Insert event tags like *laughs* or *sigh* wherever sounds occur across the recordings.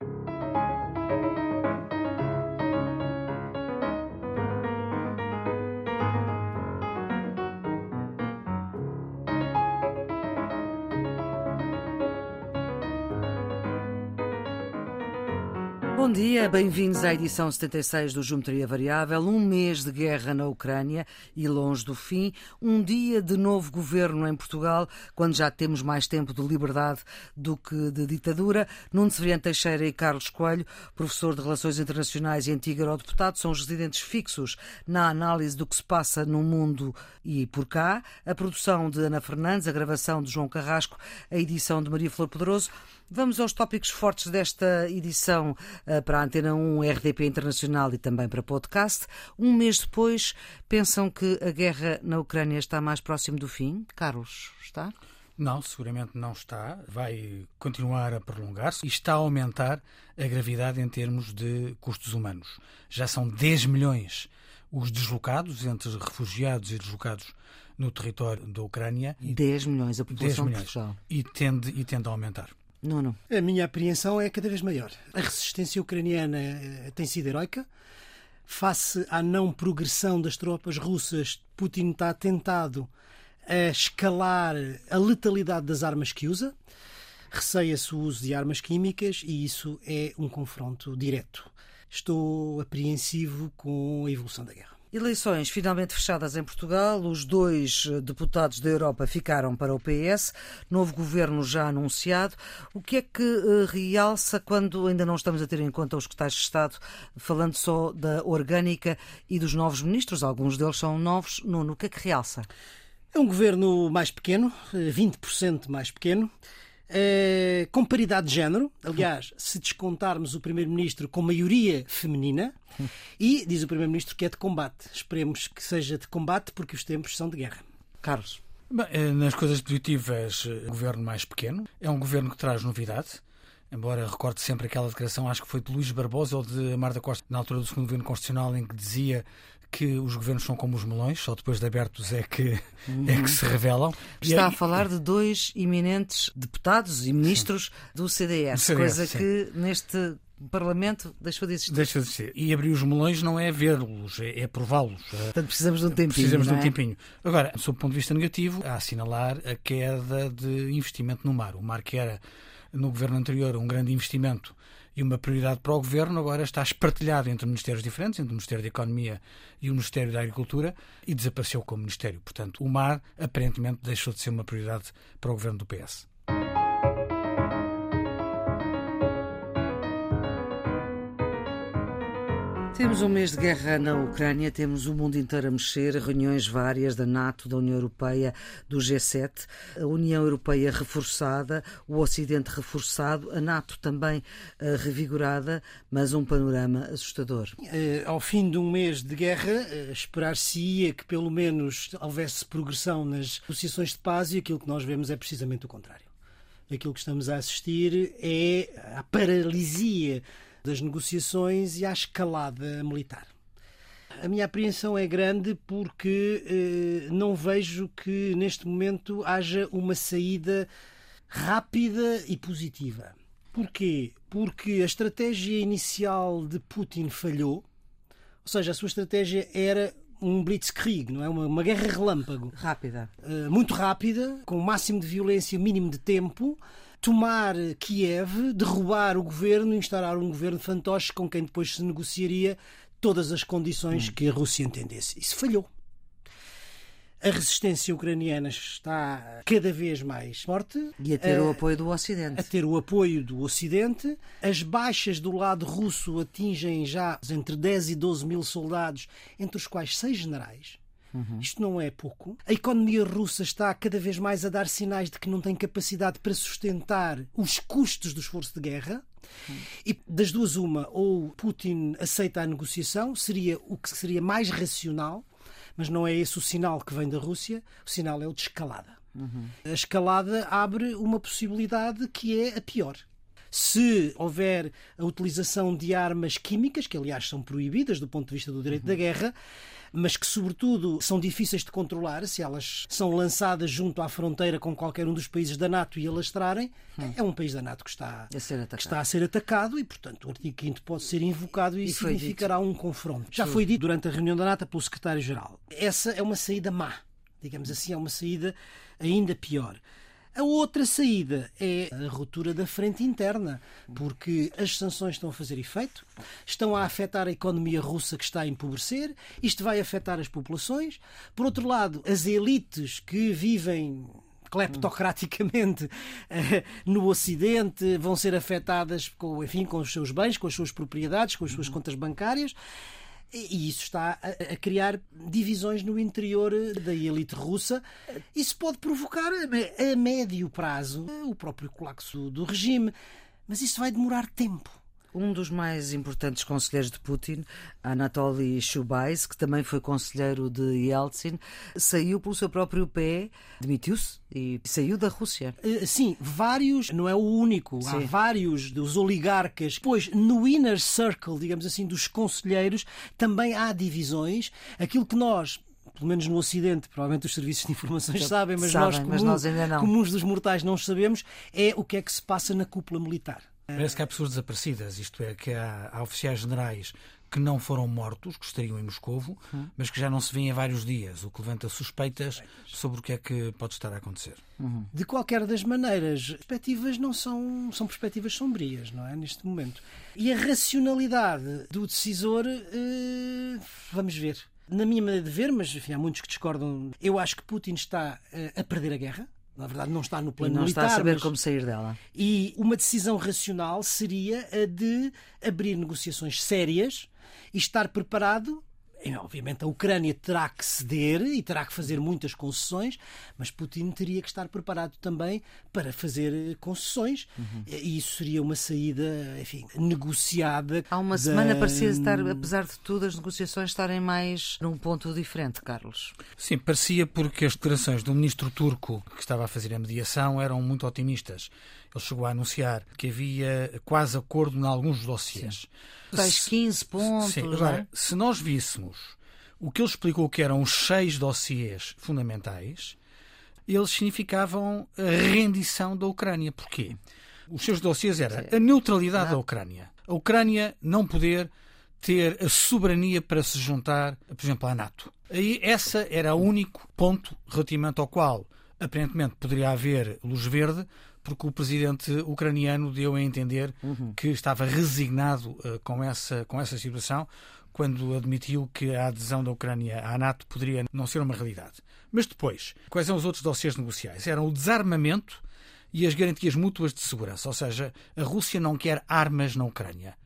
Thank you Bom dia, bem-vindos à edição 76 do Geometria Variável. Um mês de guerra na Ucrânia e longe do fim. Um dia de novo governo em Portugal, quando já temos mais tempo de liberdade do que de ditadura. Nuno Severiano Teixeira e Carlos Coelho, professor de Relações Internacionais e antigo eurodeputado, são os residentes fixos na análise do que se passa no mundo e por cá. A produção de Ana Fernandes, a gravação de João Carrasco, a edição de Maria Flor Poderoso. Vamos aos tópicos fortes desta edição eh, para a Antena 1, RDP Internacional e também para podcast. Um mês depois, pensam que a guerra na Ucrânia está mais próximo do fim? Carlos, está? Não, seguramente não está. Vai continuar a prolongar-se e está a aumentar a gravidade em termos de custos humanos. Já são 10 milhões os deslocados, entre refugiados e deslocados no território da Ucrânia. 10 milhões a população 10 milhões, de Portugal. E tende, e tende a aumentar. Não, não. A minha apreensão é cada vez maior. A resistência ucraniana eh, tem sido heroica. Face à não progressão das tropas russas, Putin está tentado a escalar a letalidade das armas que usa. Receia-se o uso de armas químicas e isso é um confronto direto. Estou apreensivo com a evolução da guerra. Eleições finalmente fechadas em Portugal. Os dois eh, deputados da Europa ficaram para o PS. Novo governo já anunciado. O que é que uh, realça quando ainda não estamos a ter em conta os secretários de Estado, falando só da orgânica e dos novos ministros? Alguns deles são novos. Nuno, o que é que realça? É um governo mais pequeno, 20% eh, mais pequeno. É, com paridade de género, aliás, *laughs* se descontarmos o Primeiro-Ministro com maioria feminina, *laughs* e diz o Primeiro-Ministro que é de combate. Esperemos que seja de combate, porque os tempos são de guerra. Carlos. Bem, eh, nas coisas positivas, um eh, governo mais pequeno. É um governo que traz novidade. Embora recorde sempre aquela declaração, acho que foi de Luís Barbosa ou de Marta Costa, na altura do segundo governo constitucional, em que dizia que os governos são como os melões, só depois de abertos é que, uhum. é que se revelam. Está aí... a falar de dois eminentes deputados e ministros do CDS, CDS coisa sim. que neste Parlamento deixou de existir. Deixou de existir. E abrir os melões não é vê-los, é, é prová-los. Portanto, precisamos de um tempinho. Precisamos de um é? tempinho. Agora, sob o ponto de vista negativo, a assinalar a queda de investimento no mar. O mar que era no governo anterior um grande investimento e uma prioridade para o governo, agora está espartilhado entre ministérios diferentes, entre o Ministério da Economia e o Ministério da Agricultura, e desapareceu como ministério. Portanto, o mar aparentemente deixou de ser uma prioridade para o governo do PS. Temos um mês de guerra na Ucrânia, temos o mundo inteiro a mexer, reuniões várias da NATO, da União Europeia, do G7, a União Europeia reforçada, o Ocidente reforçado, a NATO também uh, revigorada, mas um panorama assustador. Uh, ao fim de um mês de guerra, uh, esperar-se-ia que pelo menos houvesse progressão nas negociações de paz e aquilo que nós vemos é precisamente o contrário. Aquilo que estamos a assistir é a paralisia das negociações e à escalada militar. A minha apreensão é grande porque eh, não vejo que neste momento haja uma saída rápida e positiva. Porquê? Porque a estratégia inicial de Putin falhou, ou seja, a sua estratégia era um blitzkrieg, não é? Uma, uma guerra relâmpago. Rápida. Uh, muito rápida, com o máximo de violência, mínimo de tempo, tomar Kiev, derrubar o governo, instaurar um governo fantoche com quem depois se negociaria todas as condições hum. que a Rússia entendesse. Isso falhou. A resistência ucraniana está cada vez mais forte. E a ter a, o apoio do Ocidente. A ter o apoio do Ocidente. As baixas do lado russo atingem já entre 10 e 12 mil soldados, entre os quais seis generais. Uhum. Isto não é pouco. A economia russa está cada vez mais a dar sinais de que não tem capacidade para sustentar os custos do esforço de guerra. Uhum. E das duas, uma, ou Putin aceita a negociação, seria o que seria mais racional, mas não é esse o sinal que vem da Rússia, o sinal é o de escalada. Uhum. A escalada abre uma possibilidade que é a pior. Se houver a utilização de armas químicas, que aliás são proibidas do ponto de vista do direito da guerra, mas que, sobretudo, são difíceis de controlar se elas são lançadas junto à fronteira com qualquer um dos países da NATO e alastrarem, hum. é um país da NATO que está a, que está a ser atacado e, portanto, o artigo 5 pode ser invocado e, e significará um confronto. Já foi dito durante a reunião da NATO pelo secretário-geral. Essa é uma saída má, digamos assim, é uma saída ainda pior. A outra saída é a ruptura da frente interna, porque as sanções estão a fazer efeito, estão a afetar a economia russa que está a empobrecer, isto vai afetar as populações. Por outro lado, as elites que vivem cleptocraticamente eh, no Ocidente vão ser afetadas com, enfim, com os seus bens, com as suas propriedades, com as suas contas bancárias. E isso está a, criar divisões no interior da elite russa. Isso pode provocar a médio prazo o próprio colapso do regime. Mas isso vai demorar tempo. Um dos mais importantes conselheiros de Putin, Anatoly Shubais, que também foi conselheiro de Yeltsin, saiu pelo seu próprio pé, demitiu-se e saiu da Rússia. Eh, sim, vários, não é o único, Sim. há vários dos oligarcas. Pois, no inner circle, digamos assim, dos conselheiros, também há divisões. Aquilo que nós pelo menos no Ocidente, provavelmente os serviços de informações *laughs* sabem, mas, sabem, nós, comum, mas nós ainda não. comuns dos mortais, não sabemos, é o que é que se passa na cúpula militar. Parece que há pessoas desaparecidas, isto é, que há, há oficiais generais que não foram mortos, que estariam em Moscovo, uhum. mas que já não se vêem há vários dias, o que levanta suspeitas sobre o que é que pode estar a acontecer. Uhum. De qualquer das maneiras, as perspectivas não são, são perspectivas sombrias, não é? Neste momento. E a racionalidade do decisor, eh, vamos ver. Na minha maneira de ver, mas enfim, há muitos que discordam, eu acho que Putin está eh, a perder a guerra na verdade não está no plano não militar. Não está a saber mas... como sair dela. E uma decisão racional seria a de abrir negociações sérias e estar preparado Obviamente a Ucrânia terá que ceder e terá que fazer muitas concessões, mas Putin teria que estar preparado também para fazer eh, concessões uhum. e isso seria uma saída, enfim, negociada. Há uma da... semana parecia estar, apesar de tudo, as negociações estarem mais num ponto diferente, Carlos. Sim, parecia porque as declarações do ministro turco que estava a fazer a mediação eram muito otimistas. Ele chegou a anunciar que havia quase acordo em alguns dossiês. Sim. Tais 15 pontos. Sim, agora, é? se nós víssemos o que ele explicou que eram os seis dossiês fundamentais, eles significavam a rendição da Ucrânia. Porquê? Os seus dossiês eram a neutralidade da Ucrânia. A Ucrânia não poder ter a soberania para se juntar, por exemplo, à NATO. Aí essa era o único ponto relativamente ao qual aparentemente poderia haver luz verde porque o presidente ucraniano deu a entender uhum. que estava resignado uh, com, essa, com essa situação quando admitiu que a adesão da Ucrânia à NATO poderia não ser uma realidade. Mas depois, quais são os outros dossiês negociais? Eram o desarmamento e as garantias mútuas de segurança, ou seja, a Rússia não quer armas na Ucrânia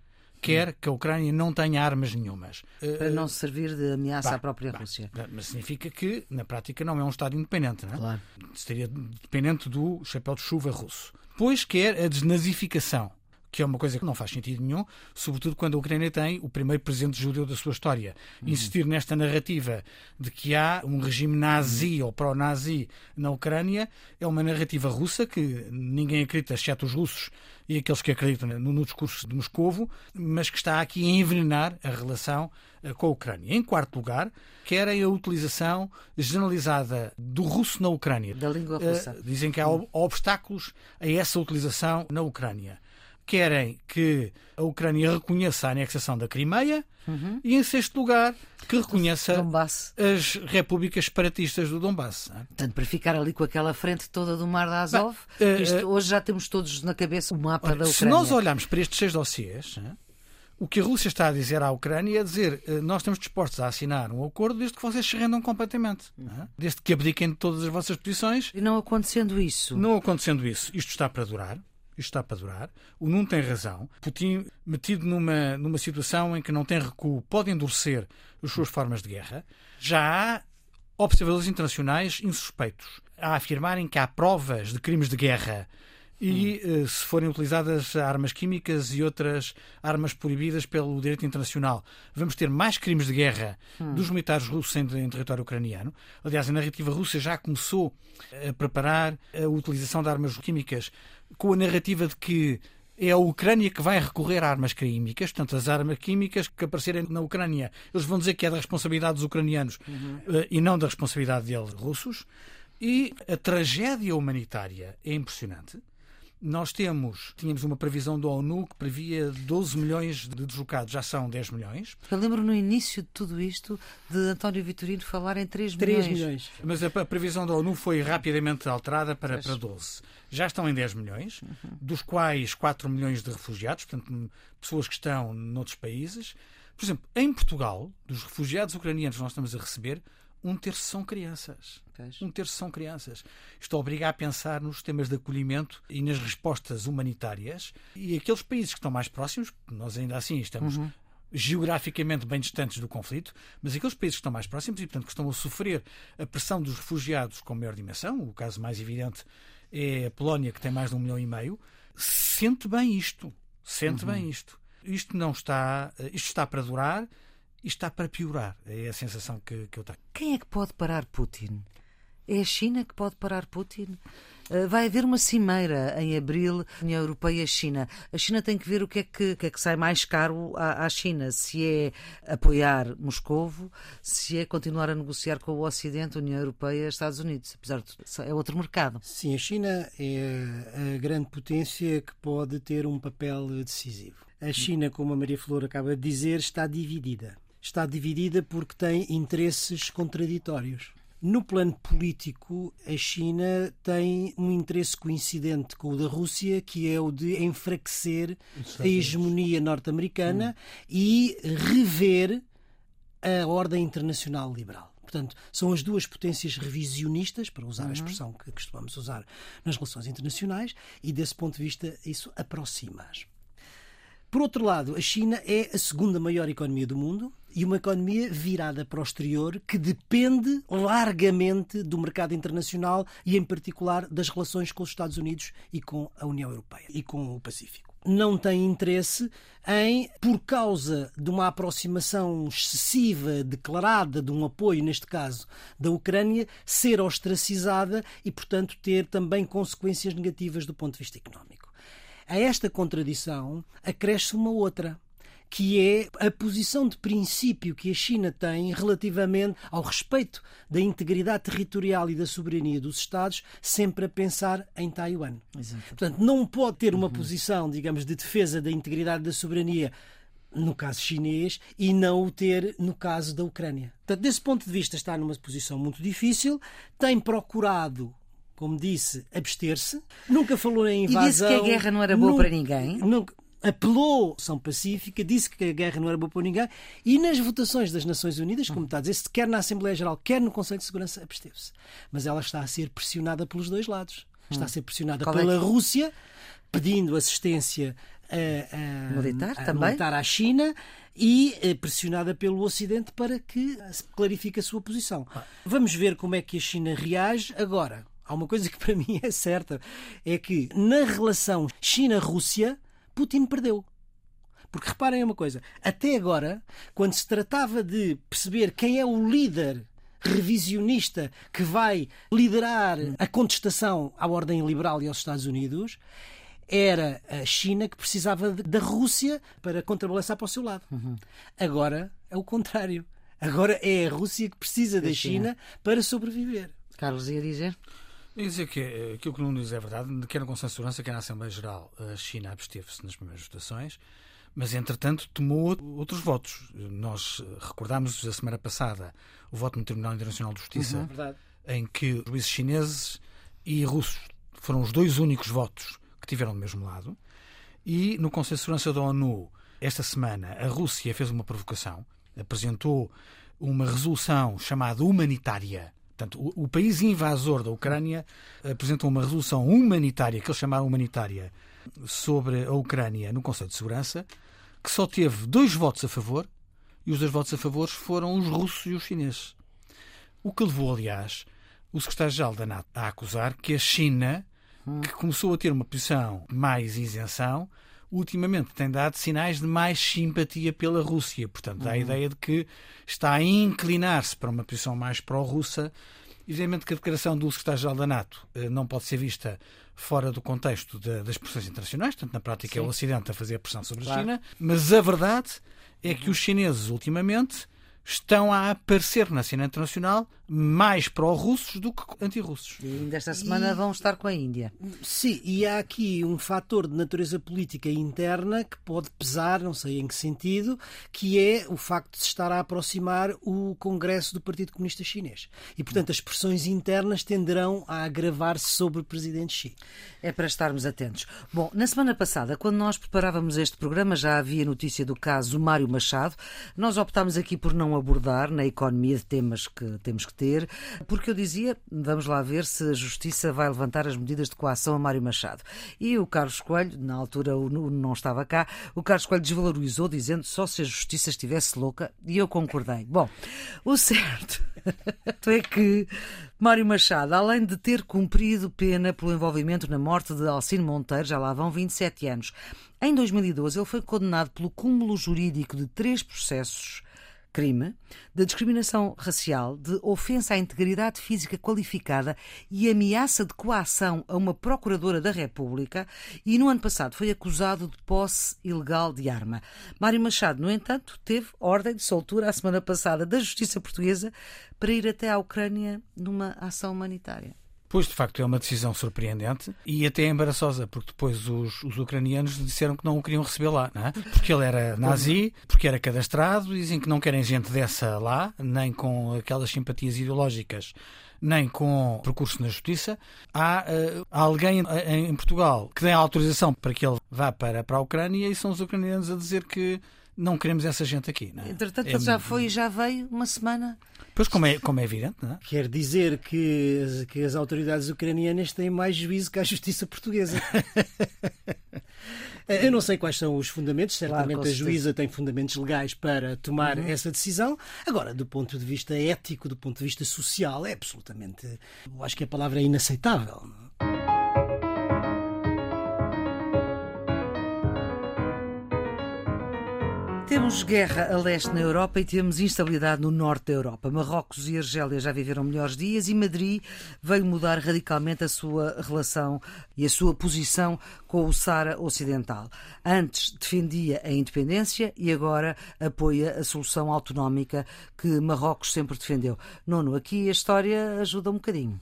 quer que a Ucrânia não tenha armas nenhumas. Para não servir de ameaça bah, à própria bah, Rússia. Mas significa que, na prática, não é um Estado independente. Não é? Claro. Estaria dependente do chapéu de chuva russo. Pois quer a desnazificação que é uma coisa que não faz sentido nenhum, sobretudo quando a Ucrânia tem o primeiro presidente judeu da sua história. Uhum. Insistir nesta narrativa de que há um regime nazi uhum. ou pró-nazi na Ucrânia é uma narrativa russa que ninguém acredita, exceto os russos e aqueles que acreditam no, no discurso de Moscovo, mas que está aqui a envenenar a relação uh, com a Ucrânia. Em quarto lugar, querem a utilização generalizada do russo na Ucrânia. Da língua russa. Uh, dizem que há obstáculos a essa utilização na Ucrânia querem que a Ucrânia reconheça a anexação da Crimeia uhum. e, em sexto lugar, que reconheça Donbass. as repúblicas separatistas do Donbass. É? Portanto, para ficar ali com aquela frente toda do Mar da Azov, Bem, isto, uh, hoje já temos todos na cabeça o mapa da Ucrânia. Se nós olharmos para estes seis dossiês, é? o que a Rússia está a dizer à Ucrânia é dizer uh, nós estamos dispostos a assinar um acordo desde que vocês se rendam completamente. É? Desde que abdiquem de todas as vossas posições. E não acontecendo isso? Não acontecendo isso, isto está para durar está para durar. O Nuno tem razão. Putin, metido numa, numa situação em que não tem recuo, pode endurecer as suas formas de guerra. Já há observadores internacionais insuspeitos a afirmarem que há provas de crimes de guerra e hum. se forem utilizadas armas químicas e outras armas proibidas pelo direito internacional, vamos ter mais crimes de guerra hum. dos militares russos em, em, território ucraniano. Aliás, a narrativa russa já começou a preparar a utilização de armas químicas com a narrativa de que é a Ucrânia que vai recorrer a armas químicas, portanto, as armas químicas que aparecerem na Ucrânia, eles vão dizer que é da responsabilidade dos ucranianos uhum. e não da responsabilidade deles, russos. E a tragédia humanitária é impressionante. Nós temos, tínhamos uma previsão da ONU que previa 12 milhões de deslocados, já são 10 milhões. Eu lembro no início de tudo isto de António Vitorino falar em 3 milhões. 3 milhões. Mas a, previsão da ONU foi rapidamente alterada para, para 12. Já estão em 10 milhões, uhum. dos quais 4 milhões de refugiados, portanto, pessoas que estão noutros países. Por exemplo, em Portugal, dos refugiados ucranianos que nós estamos a receber, um terço são crianças. Um terço são crianças. Isto obriga a pensar nos temas de acolhimento e nas respostas humanitárias. E aqueles países que estão mais próximos, nós ainda assim estamos uhum. geograficamente bem distantes do conflito, mas aqueles países que estão mais próximos e, portanto, que estão a sofrer a pressão dos refugiados com maior dimensão, o caso mais evidente é a Polónia, que tem mais de um milhão e meio, sente bem isto. Sente uhum. bem isto. Isto não está. Isto está para durar e está para piorar. É a sensação que, que eu tenho. Quem é que pode parar Putin? É a China que pode parar Putin? Eh, vai haver uma cimeira em abril, União Europeia e China. A China tem que ver o que é que, que, é que sai mais caro à, à, China, se é apoiar Moscovo, se é continuar a negociar com o Ocidente, União Europeia Estados Unidos. Apesar de é outro mercado. Sim, a China é a grande potência que pode ter um papel decisivo. A China, como a Maria Flor acaba de dizer, está dividida. Está dividida porque tem interesses contraditórios. No plano político, a China tem um interesse coincidente com o da Rússia, que é o de enfraquecer a hegemonia norte-americana hum. e rever a ordem internacional liberal. Portanto, são as duas potências revisionistas, para usar uhum. a expressão que costumamos usar nas relações internacionais, e desse ponto de vista isso aproxima-as. Por outro lado, a China é a segunda maior economia do mundo e uma economia virada para o exterior que depende largamente do mercado internacional e, em particular, das relações com os Estados Unidos e com a União Europeia e com o Pacífico. Não tem interesse em, por causa de uma aproximação excessiva, declarada, de um apoio, neste caso, da Ucrânia, ser ostracizada e, portanto, ter também consequências negativas do ponto de vista económico. A esta contradição acresce uma outra que é a posição de princípio que a China tem relativamente ao respeito da integridade territorial e da soberania dos Estados, sempre a pensar em Taiwan. Exato. Portanto, não pode ter uma uhum. posição, digamos, de defesa da integridade da soberania no caso chinês e não o ter no caso da Ucrânia. Portanto, desse ponto de vista, está numa posição muito difícil, tem procurado como disse, abster-se. Nunca falou em invasão. E disse que a guerra não era boa nunca, para ninguém. Nunca, apelou à ação pacífica, disse que a guerra não era boa para ninguém e nas votações das Nações Unidas, como está a dizer, quer na Assembleia Geral, quer no Conselho de Segurança, absteve-se. Mas ela está a ser pressionada pelos dois lados. Está a ser pressionada Qual pela é. Rússia, pedindo assistência a, a, militar, a, também? militar à China e eh, pressionada pelo Ocidente para que clarifique a sua posição. Ah. Vamos ver como é que a China reage agora. Há uma coisa que para *laughs* mim é certa: é que na relação China-Rússia, Putin perdeu. Porque reparem uma coisa: até agora, quando se tratava de perceber quem é o líder revisionista que vai liderar a contestação à ordem liberal e aos Estados Unidos, era a China que precisava da Rússia para contrabalançar para o seu lado. Uhum. Agora é o contrário. Agora é a Rússia que precisa da China para sobreviver. Carlos ia dizer? Ia dizer que eh, aquilo que não diz é verdade, quer no Conselho de Segurança, quer na Assembleia Geral, a China absteve-se nas primeiras votações, mas entretanto tomou outros votos. Nós eh, recordámos a semana passada o voto no Tribunal Internacional de Justiça, uhum, em que juízes chineses e russos foram os dois únicos votos que tiveram do mesmo lado. E no Conselho de Segurança da ONU, esta semana, a Rússia fez uma provocação, apresentou uma resolução chamada humanitária Portanto, o, o, país invasor da Ucrânia apresentou uma resolução humanitária, que eles chamaram humanitária, sobre a Ucrânia no Conselho de Segurança, que só teve dois votos a favor, e os dois votos a favor foram os russos e os chineses. O que levou, aliás, o secretário-geral da NATO a acusar que a China, que começou a ter uma posição mais isenção, ultimamente tem dado sinais de mais simpatia pela Rússia. Portanto, dá a uhum. ideia de que está a inclinar-se para uma posição mais pró-russa Evidentemente que a declaração do secretário-geral da NATO eh, não pode ser vista fora do contexto de, das pressões internacionais, portanto, na prática Sim. é o Ocidente a fazer a pressão sobre claro. a China, mas a verdade é que os chineses, ultimamente, estão a aparecer na cena internacional mais pró-russos do que anti-russos. E ainda esta semana e... vão estar com a Índia. Sim, e há aqui um fator de natureza política interna que pode pesar, não sei em que sentido, que é o facto de se estar a aproximar o Congresso do Partido Comunista Chinês. E, portanto, as pressões internas tenderão a agravar-se sobre o presidente Xi. É para estarmos atentos. Bom, na semana passada, quando nós preparávamos este programa, já havia notícia do caso Mário Machado. Nós optámos aqui por não abordar na economia de temas que temos que ter, porque eu dizia, vamos lá ver se a Justiça vai levantar as medidas de coação a Mário Machado. E o Carlos Coelho, na altura não estava cá, o Carlos Coelho desvalorizou, dizendo só se a Justiça estivesse louca, e eu concordei. Bom, o certo *laughs* é que Mário Machado, além de ter cumprido pena pelo envolvimento na morte de Alcino Monteiro, já lá vão 27 anos, em 2012 ele foi condenado pelo cúmulo jurídico de três processos crime de discriminação racial, de ofensa à integridade física qualificada e ameaça de coação a uma procuradora da República e no ano passado foi acusado de posse ilegal de arma. Mário Machado, no entanto, teve ordem de soltura a semana passada da Justiça Portuguesa para ir até à Ucrânia numa ação humanitária. Pois, de facto, é uma decisão surpreendente e até embaraçosa, porque depois os, os ucranianos disseram que não o queriam receber lá, é? porque ele era nazi, porque era cadastrado, dizem que não querem gente dessa lá, nem com aquelas simpatias ideológicas nem com percurso na justiça. Há uh, alguém em, em Portugal que dê autorização para que ele vá para, para a Ucrânia e são os ucranianos a dizer que não queremos essa gente aqui. Não é? Entretanto, é... ele já foi e já veio uma semana. Pois, como é, como é evidente, não é? Quer dizer que, que as autoridades ucranianas têm mais juízo que a justiça portuguesa. *laughs* Eu não sei quais são os fundamentos, certamente claro, a juíza tem fundamentos legais para tomar uhum. essa decisão. Agora, do ponto de vista ético, do ponto de vista social, é absolutamente. Eu acho que a palavra é inaceitável. Temos guerra a leste na Europa e temos instabilidade no norte da Europa. Marrocos e Argélia já viveram melhores dias e Madrid veio mudar radicalmente a sua relação e a sua posição com o Sara Ocidental. Antes defendia a independência e agora apoia a solução autonómica que Marrocos sempre defendeu. Nono, aqui a história ajuda um bocadinho.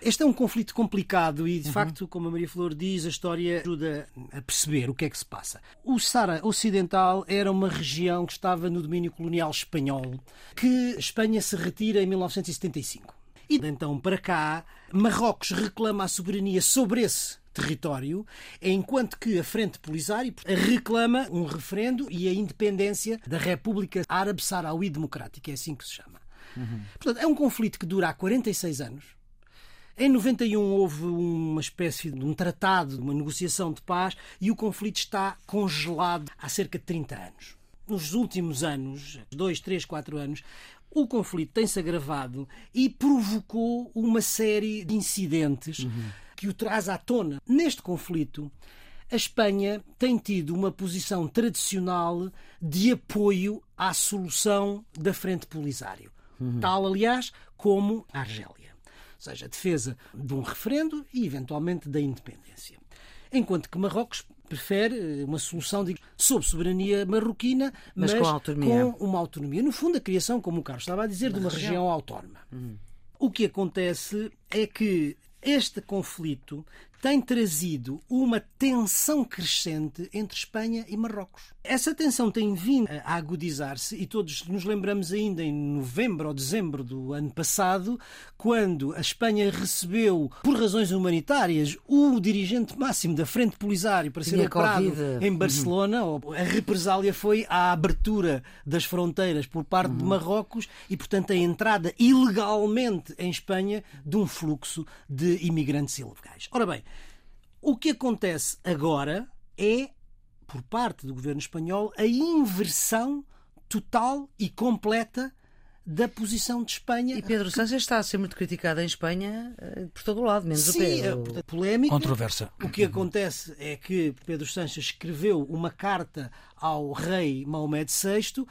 Este é um conflito complicado e, de uhum. facto, como a Maria Flor diz, a história ajuda a perceber o que é que se passa. O Sara Ocidental era uma região que estava no domínio colonial espanhol, que a Espanha se retira em 1975. E de então para cá, Marrocos reclama a soberania sobre esse território, enquanto que a Frente Polisário reclama um referendo e a independência da República Árabe Saharaui Democrática, é assim que se chama. Uhum. Portanto, é um conflito que dura há 46 anos em 91 houve uma espécie de um tratado, uma negociação de paz e o conflito está congelado há cerca de 30 anos. Nos últimos anos, dois, três, quatro anos, o conflito tem-se agravado e provocou uma série de incidentes uhum. que o traz à tona. Neste conflito, a Espanha tem tido uma posição tradicional de apoio à solução da Frente Polisário. Uhum. Tal, aliás, como a Argélia ou seja, a defesa de um referendo e, eventualmente, da independência. Enquanto que Marrocos prefere eh, uma solução de, sob soberania marroquina, mas, mas com, autonomia. com, uma autonomia. No fundo, a criação, como o Carlos estava a dizer, uma de uma região, região autónoma. Uhum. O que acontece é que este conflito tem trazido uma tensão crescente entre Espanha e Marrocos. Essa tensão tem vindo a agudizar-se e todos nos lembramos ainda em novembro ou dezembro do ano passado, quando a Espanha recebeu, por razões humanitárias, o dirigente máximo da Frente Polisário para ser operado em uhum. Barcelona. Uhum. A represália foi a abertura das fronteiras por parte uhum. de Marrocos e, portanto, a entrada ilegalmente em Espanha de um fluxo de imigrantes ilegais. Ora bem, o que acontece agora é, por parte do governo espanhol, a inversão total e completa da posição de Espanha. E Pedro que... Sánchez está a ser muito criticado em Espanha eh, por todo o lado, menos Sim, o Pedro. É, polémica. Controversa. O que acontece é que Pedro Sánchez escreveu uma carta ao rei Maomé VI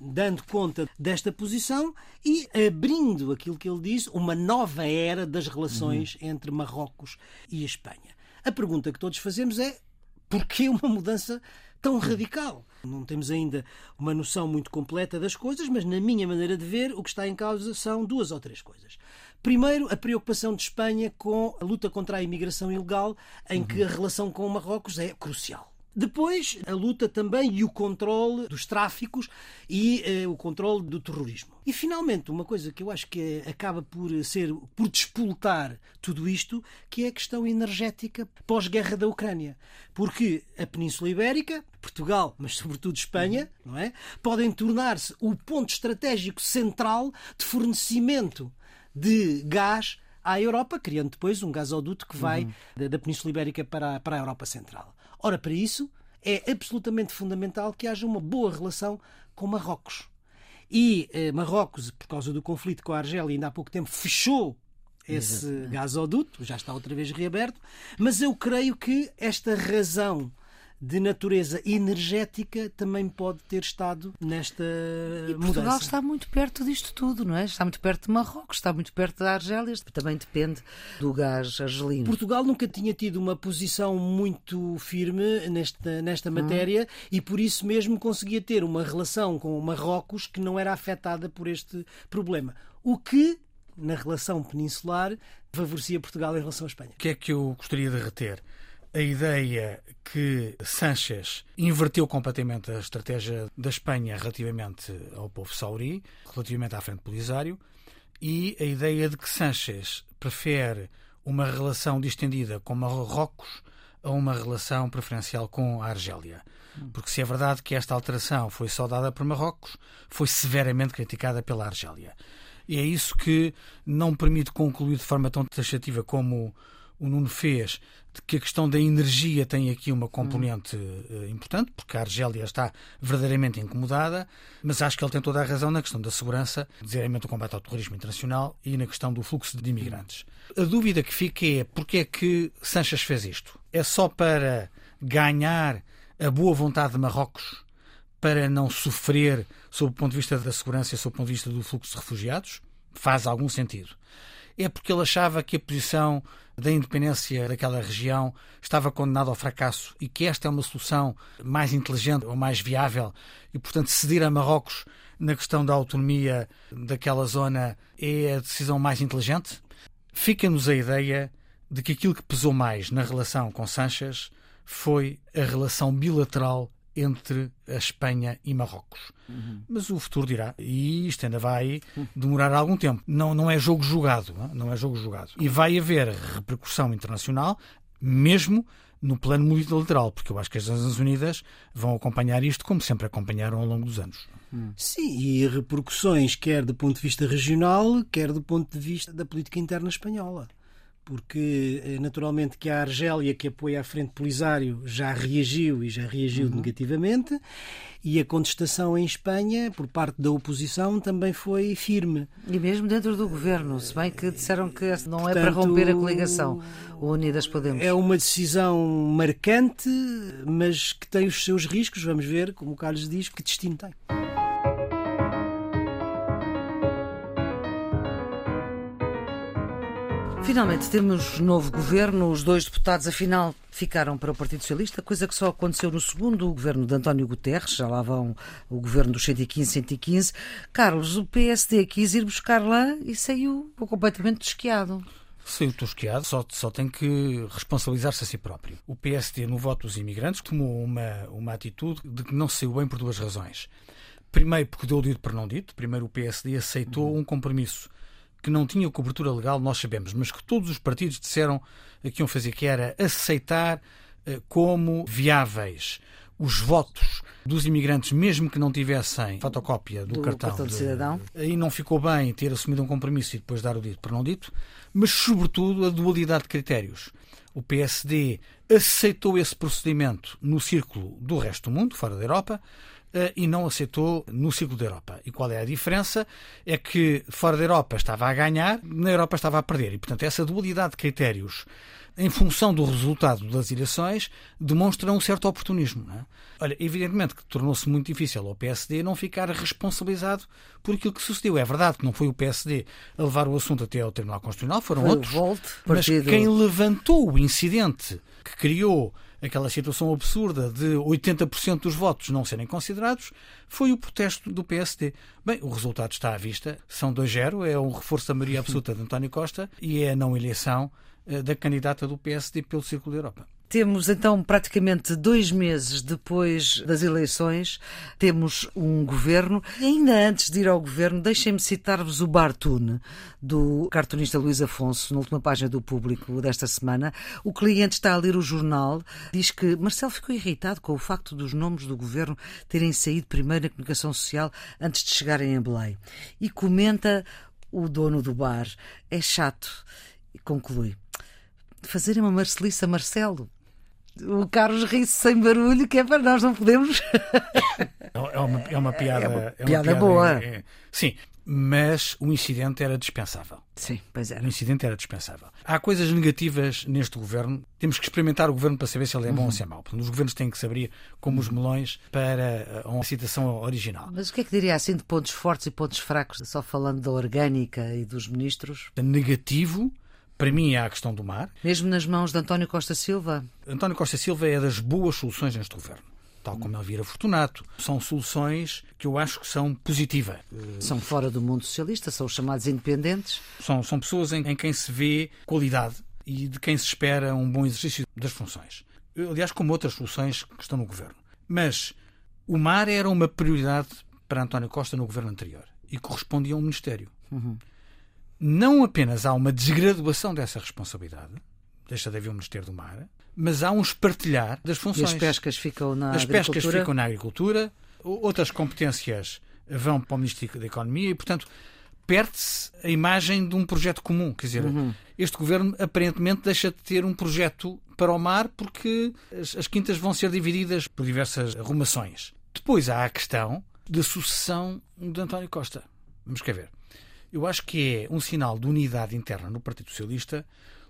dando conta desta posição e abrindo aquilo que ele diz, uma nova era das relações uhum. entre Marrocos e Espanha. A pergunta que todos fazemos é porquê uma mudança tão radical? Não temos ainda uma noção muito completa das coisas, mas na minha maneira de ver, o que está em causa são duas ou três coisas. Primeiro, a preocupação de Espanha com a luta contra a imigração ilegal, em que a relação com Marrocos é crucial. Depois, a luta também e o controle dos tráficos e eh, o controle do terrorismo. E finalmente, uma coisa que eu acho que acaba por ser, por despoltar tudo isto, que é a questão energética pós-guerra da Ucrânia. Porque a Península Ibérica, Portugal, mas sobretudo Espanha, não é? podem tornar-se o ponto estratégico central de fornecimento de gás à Europa, criando depois um gasoduto que vai uhum. da, Península Ibérica para, para a Europa Central. Ora, para isso é absolutamente fundamental que haja uma boa relação com Marrocos. E eh, Marrocos, por causa do conflito com a Argélia, ainda há pouco tempo fechou esse gasoduto, já está outra vez reaberto, mas eu creio que esta razão de natureza energética também pode ter estado nesta e mudança. Portugal está muito perto disto tudo, não é? Está muito perto de Marrocos, está muito perto da Argélia, também depende do gás argelino. Portugal nunca tinha tido uma posição muito firme nesta, nesta matéria hum. e por isso mesmo conseguia ter uma relação com Marrocos que não era afetada por este problema. O que, na relação peninsular, favorecia Portugal em relação à Espanha. O que é que eu gostaria de reter? A ideia que Sánchez inverteu completamente a estratégia da Espanha relativamente ao povo sauri, relativamente à Frente Polisário, e a ideia de que Sánchez prefere uma relação distendida com Marrocos a uma relação preferencial com a Argélia. Porque se é verdade que esta alteração foi saudada por Marrocos, foi severamente criticada pela Argélia. E é isso que não permite concluir de forma tão taxativa como o Nuno fez, de que a questão da energia tem aqui uma componente uh, importante, porque a Argélia está verdadeiramente incomodada, mas acho que ele tem toda a razão na questão da segurança, desigualmente o combate ao terrorismo internacional e na questão do fluxo de imigrantes. A dúvida que fica é porque é que Sanches fez isto? É só para ganhar a boa vontade de Marrocos para não sofrer sob o ponto de vista da segurança e sob o ponto de vista do fluxo de refugiados? Faz algum sentido é porque ele achava que a posição da independência daquela região estava condenada ao fracasso e que esta é uma solução mais inteligente ou mais viável e, portanto, ceder a Marrocos na questão da autonomia daquela zona é a decisão mais inteligente? Fica-nos a ideia de que aquilo que pesou mais na relação com Sanches foi a relação bilateral entre a Espanha e Marrocos. Uhum. Mas o futuro dirá. E isto ainda vai demorar algum tempo. Não, não é jogo jogado. Não é jogo jogado. E vai haver repercussão internacional, mesmo no plano multilateral, porque eu acho que as Nações Unidas vão acompanhar isto como sempre acompanharam ao longo dos anos. Sim, e repercussões quer do ponto de vista regional, quer do ponto de vista da política interna espanhola porque eh, naturalmente que a Argélia, que apoia a Frente Polisário, já reagiu e já reagiu uhum. negativamente, e a contestação em Espanha, por parte da oposição, também foi firme. E mesmo dentro do governo, se bem que disseram que não Portanto, é para romper a coligação, o Unidas Podemos. É uma decisão marcante, mas que tem os seus riscos, vamos ver, como o Carlos diz, que destino tem. Finalmente temos novo governo. Os dois deputados, afinal, ficaram para o Partido Socialista, coisa que só aconteceu no segundo governo de António Guterres. Já lá vão o governo dos 115, 115. Carlos, o PSD quis ir buscar lá e saiu completamente desquiado. Saiu tosqueado, só, só tem que responsabilizar-se a si próprio. O PSD, no voto dos imigrantes, tomou uma, uma atitude de que não saiu bem por duas razões. Primeiro, porque deu dito por não dito. Primeiro, o PSD aceitou um compromisso que não tinha cobertura legal, nós sabemos, mas que todos os partidos disseram que iam fazer, que era aceitar eh, como viáveis os votos dos imigrantes, mesmo que não tivessem fotocópia do, do cartão, cartão de, cidadão. Aí não ficou bem ter assumido um compromisso e depois dar o dito por não dito, mas sobretudo a dualidade de critérios. O PSD aceitou esse procedimento no círculo do resto do mundo, fora da Europa, e não aceitou no ciclo da Europa. E qual é a diferença? É que fora da Europa estava a ganhar, na Europa estava a perder. E, portanto, essa dualidade de critérios em função do resultado das eleições demonstra um certo oportunismo. É? Olha, evidentemente que tornou-se muito difícil ao PSD não ficar responsabilizado por aquilo que sucedeu. É verdade que não foi o PSD a levar o assunto até ao Tribunal Constitucional, foram foi outros. Volt, mas quem levantou o incidente que criou aquela situação absurda de 80% dos votos não serem considerados, foi o protesto do PSD. Bem, o resultado está à vista, são 2-0, é um reforço da maioria absoluta de António Costa e é a não eleição eh, da candidata do PSD pelo Círculo da Europa. Temos então praticamente dois meses depois das eleições, temos um governo. E ainda antes de ir ao governo, deixem-me citar-vos o Bartune, do cartunista Luís Afonso, na última página do público desta semana. O cliente está a ler o jornal, diz que Marcelo ficou irritado com o facto dos nomes do governo terem saído primeiro na comunicação social antes de chegarem a Belém. E comenta o dono do bar: é chato. E conclui fazer uma Marceliça Marcelo o Carlos ri sem barulho, que é para nós não podemos. *laughs* é, uma, é uma piada, é uma é piada, piada boa. É, sim, mas o incidente era dispensável. Sim, pois é. O incidente era dispensável. Há coisas negativas neste governo. Temos que experimentar o governo para saber se ele é bom uhum. ou se é mau. os governos têm que se abrir como os melões para uh, uma citação original. Mas o que é que diria assim de pontos fortes e pontos fracos, só falando da orgânica e dos ministros? Negativo para mim é a questão do mar. Mesmo nas mãos de António Costa Silva? António Costa Silva é das boas soluções neste governo. Tal como Elvira Fortunato. São soluções que eu acho que são positivas. São fora do mundo socialista, são os chamados independentes. São, são pessoas em, em quem se vê qualidade e de quem se espera um bom exercício das funções. Aliás, como outras soluções que estão no governo. Mas o mar era uma prioridade para António Costa no governo anterior e correspondia a um ministério. Uhum não apenas há uma desgraduação dessa responsabilidade, deixa de haver um Ministério do Mar, mas há um espartilhar das funções. E as pescas ficam na as agricultura? As pescas ficam na agricultura, outras competências vão para o Ministério da Economia e, portanto, perde-se a imagem de um projeto comum. Quer dizer, uhum. este governo aparentemente deixa de ter um projeto para o mar porque as, as quintas vão ser divididas por diversas arrumações. Depois há a questão da sucessão de António Costa. Vamos quer ver eu acho que é um sinal de unidade interna no Partido Socialista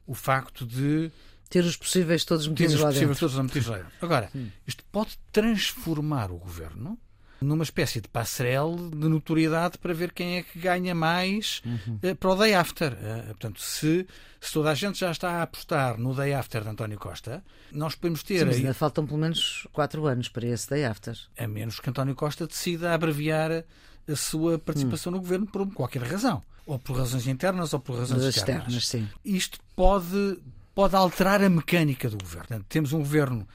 o facto de ter os possíveis todos metidos lá possíveis todos metidos lá dentro. Agora, hum. isto pode transformar o governo numa espécie de passarela de notoriedade para ver quem é que ganha mais uhum. uh, para o day after. Uh, portanto, se, se, toda a gente já está a apostar no day after de António Costa, nós podemos ter. Sim, mas ainda aí, faltam pelo menos quatro anos para esse day after. A menos que António Costa decida abreviar a sua participação hum. no governo por qualquer razão. Ou por razões internas ou por razões externas. externas. Isto pode, pode alterar a mecânica do governo. Portanto, temos um governo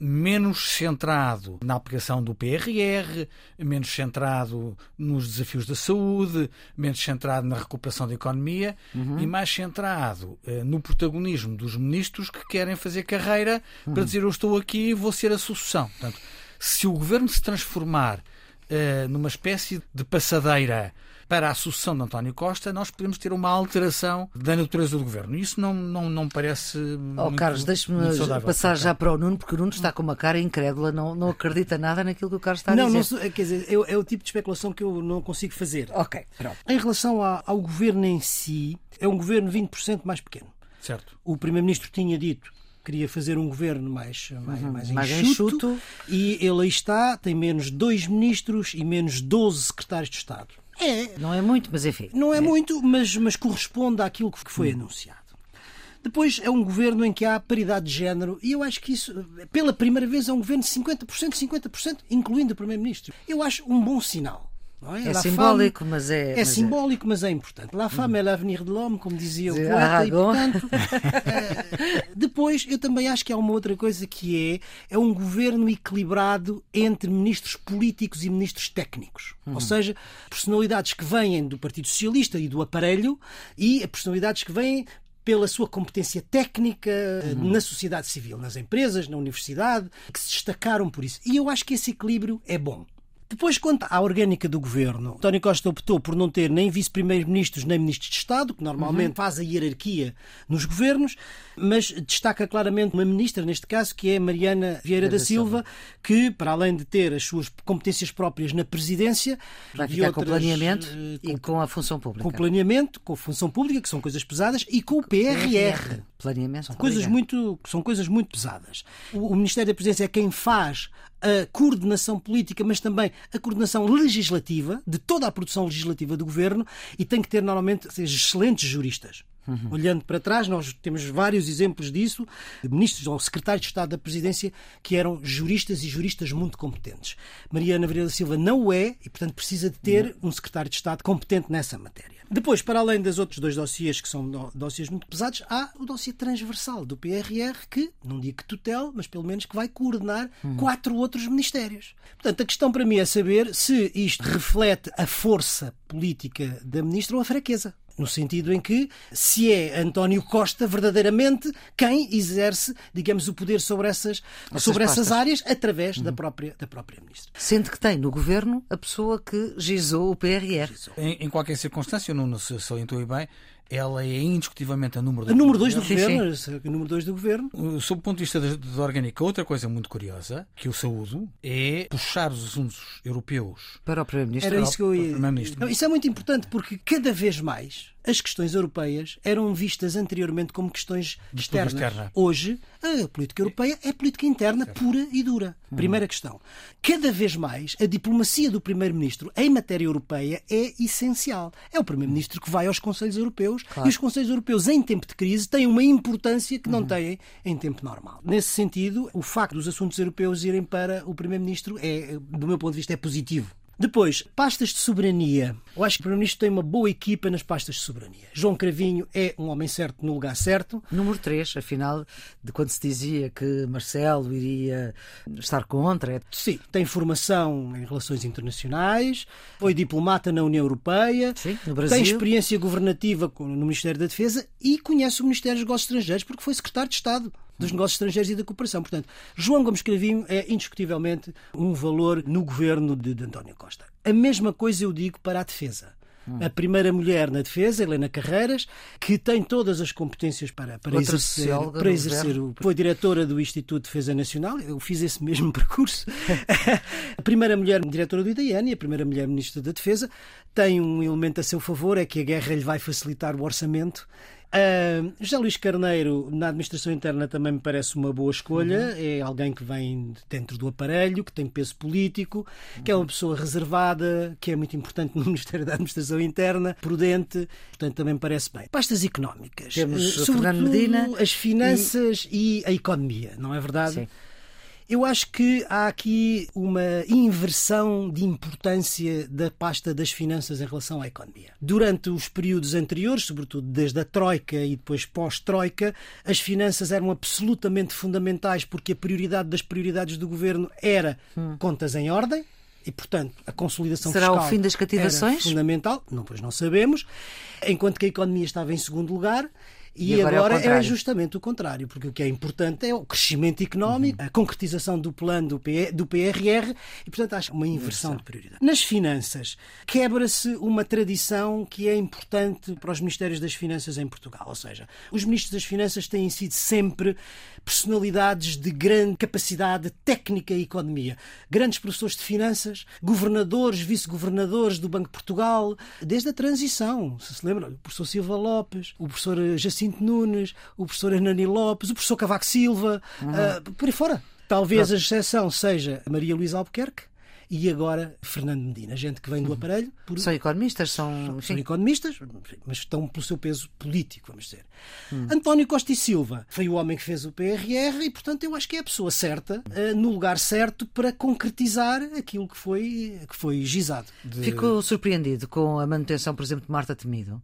menos centrado na aplicação do PRR, menos centrado nos desafios da saúde, menos centrado na recuperação da economia uhum. e mais centrado uh, no protagonismo dos ministros que querem fazer carreira uhum. para dizer eu estou aqui e vou ser a sucessão. Portanto, se o governo se transformar numa espécie de passadeira para a sucessão de António Costa, nós podemos ter uma alteração da natureza do governo. Isso não, não, não parece. Oh, muito, Carlos, deixe-me passar já para o Nuno, porque o Nuno está com uma cara incrédula, não, não acredita nada naquilo que o Carlos está a não, dizer. Não, quer dizer, é, é, o tipo de especulação que eu não consigo fazer. Ok, pronto. Em relação ao, ao governo em si, é um governo 20% mais pequeno. Certo. O Primeiro-Ministro tinha dito queria fazer um governo mais, mais, uhum, mais, mais enxuto, enxuto, e ele aí está, tem menos dois ministros e menos 12 secretários de Estado. É. Não é muito, mas enfim. Não é, é. muito, mas, mas corresponde àquilo que foi hum. anunciado. Depois é um governo em que há paridade de género e eu acho que isso, pela primeira vez, é um governo de 50%, 50%, incluindo o Primeiro-Ministro. Eu acho um bom sinal. É, é simbólico, mas é. É mas é. simbólico, é. mas é importante. La femme é l'avenir de l'homme, como dizia o poeta, e portanto. é, *laughs* depois, eu também acho que há uma outra coisa que é: é um governo equilibrado entre ministros políticos e ministros técnicos. Uhum. Ou seja, personalidades que vêm do Partido Socialista e do aparelho e personalidades que vêm pela sua competência técnica uhum. na sociedade civil, nas empresas, na universidade, que se destacaram por isso. E eu acho que esse equilíbrio é bom. Depois, quanto à orgânica do governo, António Costa optou por não ter nem vice-primeiros-ministros nem ministros de Estado, que normalmente uhum. faz a hierarquia nos governos, mas destaca claramente uma ministra, neste caso, que é Mariana Vieira da Silva, que, para além de ter as suas competências próprias na presidência, vai ficar outras, com planeamento uh, e com a função pública. Com planeamento, com a função pública, que são coisas pesadas, e com o PRR. Planeamento. São coisas muito, são coisas muito pesadas. O, o Ministério da Presidência é quem faz a coordenação política, mas também a coordenação legislativa de toda a produção legislativa do governo e tem que ter normalmente excelentes juristas. Uhum. Olhando para trás, nós temos vários exemplos disso, de ministros ou secretários de Estado da Presidência que eram juristas e juristas muito competentes. Mariana Vieira da Silva não o é e, portanto, precisa de ter um secretário de Estado competente nessa matéria. Depois, para além dos outros dois dossiês, que são dossiês muito pesados, há o dossiê transversal do PRR, que, não digo que tutela, mas pelo menos que vai coordenar uhum. quatro outros ministérios. Portanto, a questão para mim é saber se isto reflete a força política da ministra ou a fraqueza no sentido em que se é António Costa verdadeiramente quem exerce, digamos, o poder sobre essas, essas sobre essas áreas através uhum. da, própria, da própria ministra. Sendo que tem no governo a pessoa que gizou o PRR. Em, em qualquer circunstância, não se salientou bem, ela é indiscutivelmente a número 2 a número dois do governo. A número 2 do governo. Sob o ponto de vista da orgânica, outra coisa muito curiosa que eu saúdo é puxar os assuntos europeus para o Primeiro-Ministro. Era isso que eu ia. Não, isso é muito importante porque cada vez mais as questões europeias eram vistas anteriormente como questões externas. Externa. Hoje, a política europeia é política interna pura e dura. Hum. Primeira questão. Cada vez mais, a diplomacia do Primeiro-Ministro em matéria europeia é essencial. É o Primeiro-Ministro que vai aos Conselhos Europeus claro. e os Conselhos Europeus, em tempo de crise, têm uma importância que não uhum. têm em tempo normal. Nesse sentido, o facto dos assuntos europeus irem para o Primeiro-Ministro é, do meu ponto de vista, é positivo. Depois, pastas de soberania. Eu acho que o Primeiro-Ministro tem uma boa equipa nas pastas de soberania. João Cravinho é um homem certo no lugar certo. Número 3, afinal, de quando se dizia que Marcelo iria estar contra. Sim, tem formação em relações internacionais, foi diplomata na União Europeia, Sim, no Brasil. tem experiência governativa no Ministério da Defesa e conhece o Ministério dos Negócios Estrangeiros porque foi secretário de Estado dos negócios estrangeiros e da cooperação. Portanto, João Gomes Cravinho é indiscutivelmente um valor no governo de, de António Costa. A mesma coisa eu digo para a defesa a primeira mulher na defesa, Helena Carreiras, que tem todas as competências para, para exercer, para exercer o, foi diretora do Instituto de Defesa Nacional, eu fiz esse mesmo *laughs* percurso. a primeira mulher diretora do IDN e a primeira mulher ministra da Defesa tem um elemento a seu favor, é que a guerra lhe vai facilitar o orçamento Uh, José Luís Carneiro, na administração interna, também me parece uma boa escolha. Uhum. É alguém que vem dentro do aparelho, que tem peso político, uhum. que é uma pessoa reservada, que é muito importante no *laughs* Ministério da Administração Interna, prudente, portanto, também me parece bem. Pastas económicas. Temos uh, Fernando Medina. As finanças e... e... a economia, não é verdade? Sim. Eu acho que há aqui uma inversão de importância da pasta das finanças em relação à economia. Durante os períodos anteriores, sobretudo desde a Troika e depois pós-Troika, as finanças eram absolutamente fundamentais porque a prioridade das prioridades do governo era hum. contas em ordem, e, portanto, a consolidação Será fiscal o fim das cativações? fundamental, não, pois não sabemos, enquanto que a economia estava em segundo lugar e, e agora, agora é, é, justamente o contrário, porque o que é importante é o crescimento económico, uhum. a concretização do plano do, do PRR e, portanto, acho uma inversão de prioridade. Nas finanças, quebra-se uma tradição que é importante para os Ministérios das Finanças em Portugal. Ou seja, os Ministros das Finanças têm sido sempre personalidades de grande capacidade técnica e economia. Grandes professores de finanças, governadores, vice-governadores do Banco de Portugal, desde a transição. Se se lembra, o professor Silva Lopes, o professor Jacinto Jacinto Nunes, o professor Hernani Lopes, o professor Cavaco Silva, uhum. uh, por aí fora. Talvez a exceção seja Maria Luísa Albuquerque, e agora Fernando Medina, gente que vem do uhum. aparelho. Por... São economistas, são. São, são economistas, mas estão pelo seu peso político, vamos dizer. Hum. António Costa e Silva foi o homem que fez o PRR e, portanto, eu acho que é a pessoa certa, uh, no lugar certo, para concretizar aquilo que foi, que foi gizado. De... Ficou surpreendido com a manutenção, por exemplo, de Marta Temido?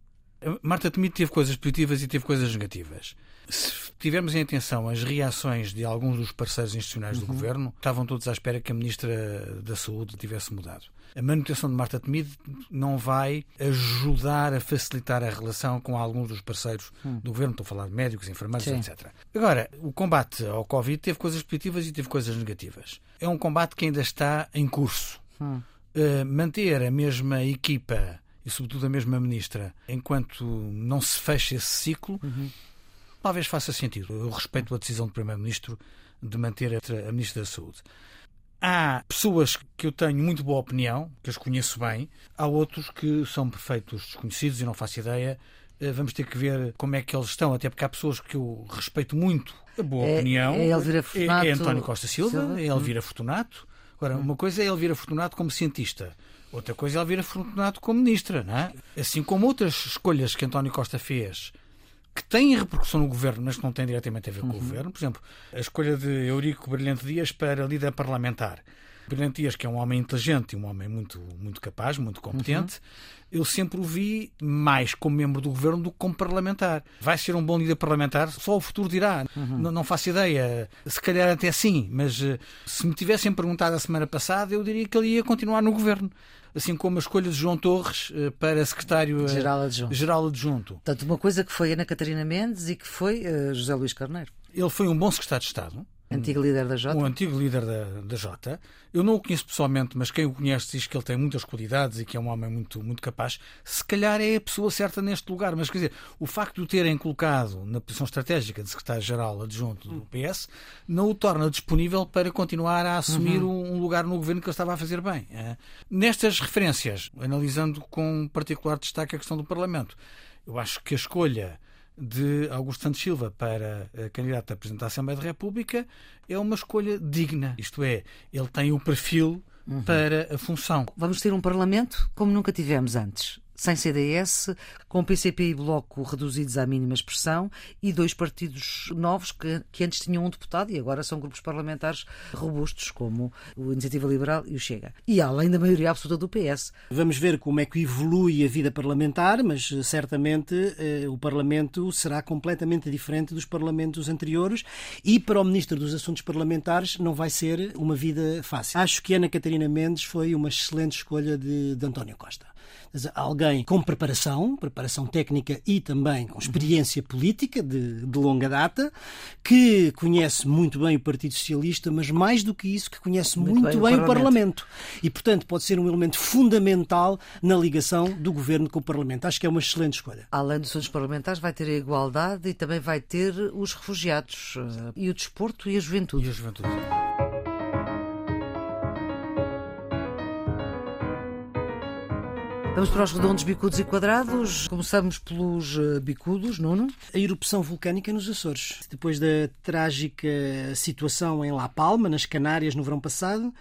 Marta Temido teve coisas positivas e teve coisas negativas. Se tivermos em atenção as reações de alguns dos parceiros institucionais do uhum. governo, estavam todos à espera que a Ministra da Saúde tivesse mudado. A manutenção de Marta Temido não vai ajudar a facilitar a relação com alguns dos parceiros uhum. do governo. Estou a falar de médicos, enfermeiros, Sim. etc. Agora, o combate ao Covid teve coisas positivas e teve coisas negativas. É um combate que ainda está em curso. Hum. Uh, manter a mesma equipa e, sobretudo, a mesma ministra enquanto não se fecha esse ciclo, uhum. talvez faça sentido. Eu respeito a decisão do Primeiro-Ministro de manter a, a Ministra da Saúde. Há pessoas que eu tenho muito boa opinião, que as conheço bem, há outros que são perfeitos desconhecidos e não faço ideia. Eh, vamos ter que ver como é que eles estão, até porque há pessoas que eu respeito muito a boa é, opinião. É, Elvira Fortunato, é, é António Costa Silva, Silva. é Elvira. Fortunato. Agora, uma coisa é Elvira Fortunato como cientista, outra coisa é Elvira Fortunato como ministra, não é? Assim como outras escolhas que António Costa fez que têm repercussão no governo, mas que não têm diretamente a ver com uhum. o governo. Por exemplo, a escolha de Eurico Brilhante Dias para líder parlamentar. Brilhante Dias, que é um homem inteligente e um homem muito, muito capaz, muito competente, uhum. eu sempre o vi mais como membro do governo do que como parlamentar. Vai ser um bom líder parlamentar? Só o futuro dirá. Uhum. Não, não, faço ideia. Se calhar até sim, mas eh, se me tivessem perguntado a semana passada, eu diria que ele ia continuar no governo assim como a escolha de João Torres eh, para secretário-geral eh, adjunto. Geral adjunto. Portanto, uma coisa que foi Ana Catarina Mendes e que foi José Luís Carneiro. Ele foi um bom secretário de Estado. Antigo líder da Jota? Um antigo líder da, da Jota. Eu não o conheço pessoalmente, mas quem o conhece diz que ele tem muitas qualidades e que é um homem muito, muito capaz. Se calhar é a pessoa certa neste lugar, mas quer dizer, o facto de o terem colocado na posição estratégica de secretário-geral adjunto do PS não o torna disponível para continuar a assumir uhum. um lugar no governo que ele estava a fazer bem. É? Nestas referências, analisando com particular destaque a questão do Parlamento, eu acho que a escolha de Augusto Santos Silva para candidato a Presidente da Assembleia da República é uma escolha digna. Isto é, ele tem o perfil uhum. para a função. Vamos ter um Parlamento como nunca tivemos antes sem CDS, com PCP e Bloco reduzidos à mínima expressão e dois partidos novos que, que antes tinham um deputado e agora são grupos parlamentares robustos, como o Iniciativa Liberal e o Chega. E além da maioria absoluta do PS. Vamos ver como é que evolui a vida parlamentar, mas eh, certamente eh, o Parlamento será completamente diferente dos parlamentos anteriores e para o Ministro dos Assuntos Parlamentares não vai ser uma vida fácil. Acho que Ana Catarina Mendes foi uma excelente escolha de, de António Costa alguém com preparação, preparação técnica e também com experiência política de, de, longa data, que conhece muito bem o Partido Socialista, mas mais do que isso, que conhece muito, muito bem, bem, o, Parlamento. Parlamento. E, portanto, pode ser um elemento fundamental na ligação do governo com o Parlamento. Acho que é uma excelente escolha. Além dos assuntos parlamentares, vai ter a igualdade e também vai ter os refugiados eh, e o desporto e a juventude. E a juventude. Vamos para os redondos, bicudos e quadrados. Começamos pelos eh, bicudos, Nuno. A erupção vulcânica nos Açores. Depois da trágica situação em La Palma, nas Canárias, no verão passado,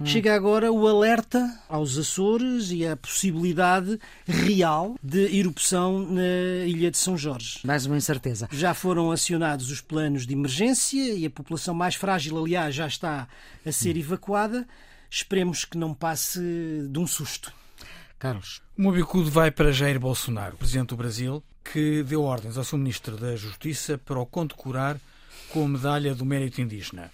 Hum. Chega agora o alerta aos Açores e a possibilidade real de erupção na ilha de São Jorge. Mais uma incerteza. Já foram acionados os planos de emergência e a população mais frágil, aliás, já está a ser evacuada. Esperemos que não passe de um susto. Carlos. O meu bicudo vai para Jair Bolsonaro, presidente do Brasil, que deu ordens ao seu ministro da Justiça para o condecorar com a medalha do mérito indígena.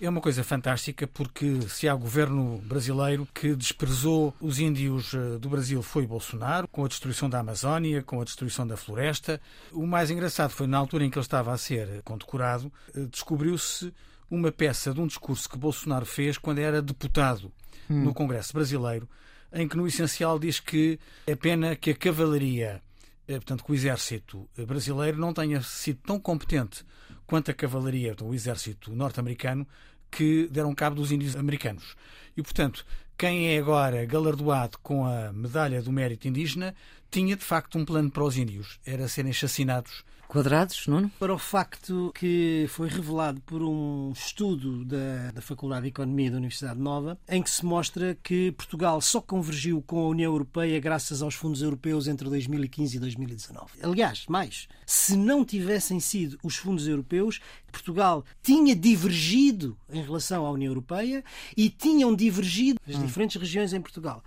É uma coisa fantástica porque se há governo brasileiro que desprezou os índios eh, do Brasil foi Bolsonaro, com a destruição da Amazónia, com a destruição da floresta. O mais engraçado foi na altura em que ele estava a ser condecorado, eh, descobriu-se uma peça de um discurso que Bolsonaro fez quando era deputado hum. no Congresso brasileiro, em que no essencial diz que é pena que a cavalaria, eh, portanto que o exército brasileiro não tenha sido tão competente quanto a cavalaria do exército norte-americano que deram cabo dos índios americanos. E, portanto, quem é agora galardoado com a medalha do mérito indígena tinha de facto um plano para os índios, era serem chacinados quadrados, Nuno? Para o facto que foi revelado por um estudo da, da Faculdade de Economia da Universidade Nova, em que se mostra que Portugal só convergiu com a União Europeia graças aos fundos europeus entre 2015 e 2019. Aliás, mais, se não tivessem sido os fundos europeus, Portugal tinha divergido em relação à União Europeia e tinham divergido as hum. diferentes regiões em Portugal.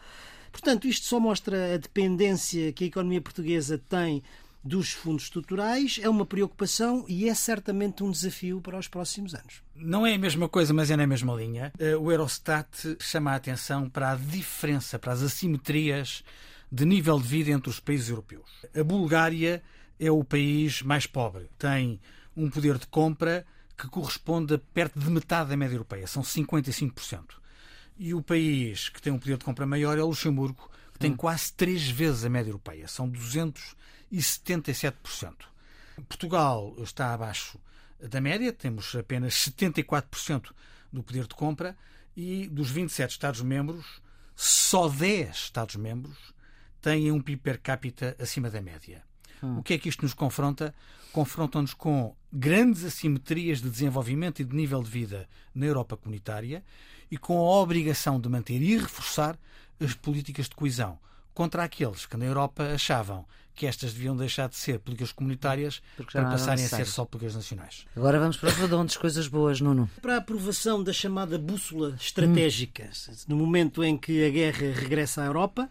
Portanto, isto só mostra a dependência que a economia portuguesa tem dos fundos estruturais é uma preocupação e é certamente um desafio para os próximos anos. Não é a mesma coisa, mas é na mesma linha. Eh, o Eurostat chama a atenção para a diferença, para as assimetrias de nível de vida entre os países europeus. A Bulgária é o país mais pobre, tem um poder de compra que corresponde a perto de metade da média europeia, são 55%. E o país que tem um poder de compra maior é o Luxemburgo, que tem hum. quase três vezes a média europeia, são 277%. Portugal está abaixo da média, temos apenas 74% do poder de compra e dos 27 Estados-membros, só 10 Estados-membros têm um PIB per capita acima da média. Hum. O que é que isto nos confronta? Confrontam-nos com grandes assimetrias de desenvolvimento e de nível de vida na Europa comunitária e com a obrigação de manter e reforçar as políticas de coesão contra aqueles que na Europa achavam que estas deviam deixar de ser políticas comunitárias para passarem a ser só políticas nacionais. Agora vamos para os redondos, coisas boas, Nuno. Para a aprovação da chamada bússola estratégica, hum. no momento em que a guerra regressa à Europa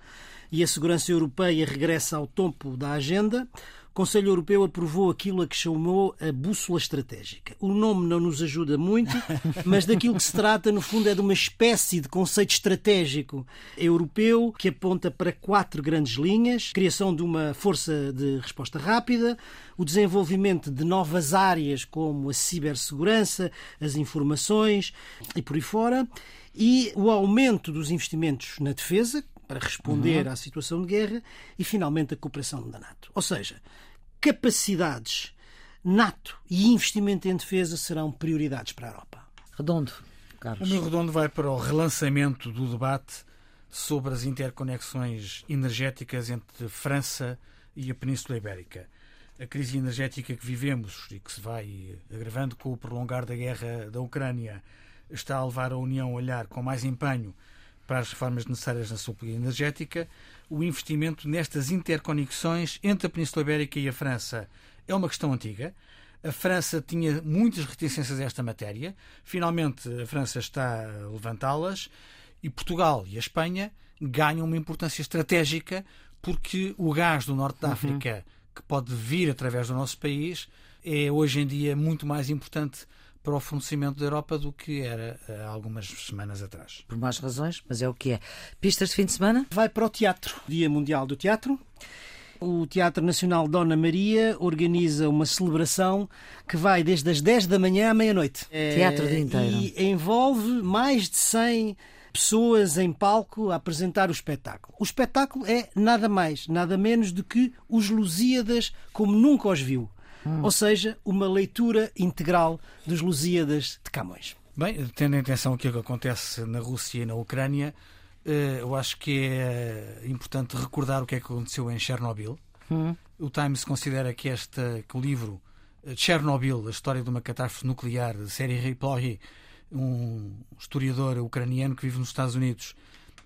e a segurança europeia regressa ao topo da agenda, o Conselho Europeu aprovou aquilo a que chamou a bússola estratégica. O nome não nos ajuda muito, *laughs* mas daquilo que se trata, no fundo, é de uma espécie de conceito estratégico europeu que aponta para quatro grandes linhas: criação de uma força de resposta rápida, o desenvolvimento de novas áreas como a cibersegurança, as informações e por aí fora, e o aumento dos investimentos na defesa, para responder uhum. à situação de guerra e, finalmente, a cooperação da NATO. Ou seja, capacidades NATO e investimento em defesa serão prioridades para a Europa. Redondo, Carlos. O meu redondo vai para o relançamento do debate sobre as interconexões energéticas entre França e a Península Ibérica. A crise energética que vivemos e que se vai agravando com o prolongar da guerra da Ucrânia está a levar a União a olhar com mais empenho para as reformas necessárias na sua política energética, o investimento nestas interconexões entre a Península Ibérica e a França é uma questão antiga. A França tinha muitas reticências a esta matéria. Finalmente, a França está a levantá-las e Portugal e a Espanha ganham uma importância estratégica porque o gás do norte da uhum. África, que pode vir através do nosso país, é hoje em dia muito mais importante para o fornecimento da Europa do que era há algumas semanas atrás. Por mais razões, mas é o que é. Pistas de fim de semana? Vai para o teatro. Dia Mundial do Teatro. O Teatro Nacional Dona Maria organiza uma celebração que vai desde as 10 da manhã à meia-noite. Teatro de inteiro. E envolve mais de 100 pessoas em palco a apresentar o espetáculo. O espetáculo é nada mais, nada menos do que os Lusíadas como nunca os viu. Hum. Ou seja, uma leitura integral dos Lusíadas de Camões. Bem, tendo em atenção aquilo que acontece na Rússia e na Ucrânia, eh, eu acho que é importante recordar o que é que aconteceu em Chernobyl. Hum. O Times considera que, este, que o livro eh, Chernobyl, a história de uma catástrofe nuclear, de Sergei Plohy, um historiador ucraniano que vive nos Estados Unidos,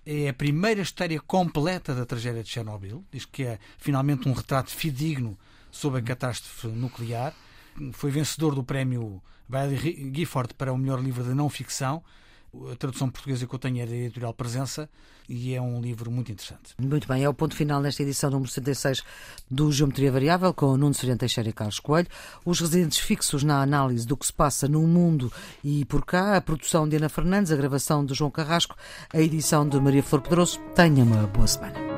é a primeira história completa da tragédia de Chernobyl. Diz que é finalmente um retrato fidedigno sobre a catástrofe nuclear. Foi vencedor do prémio Bailey Gifford para o melhor livro de não ficção. A tradução portuguesa que eu tenho é da editorial Presença e é um livro muito interessante. Muito bem, é o ponto final nesta edição número 76 do Geometria Variável com o Nuno Seriante Teixeira e Carlos Coelho. Os residentes fixos na análise do que se passa no mundo e por cá, a produção de Ana Fernandes, a gravação de João Carrasco, a edição de Maria Flor Pedroso. Tenha uma boa semana.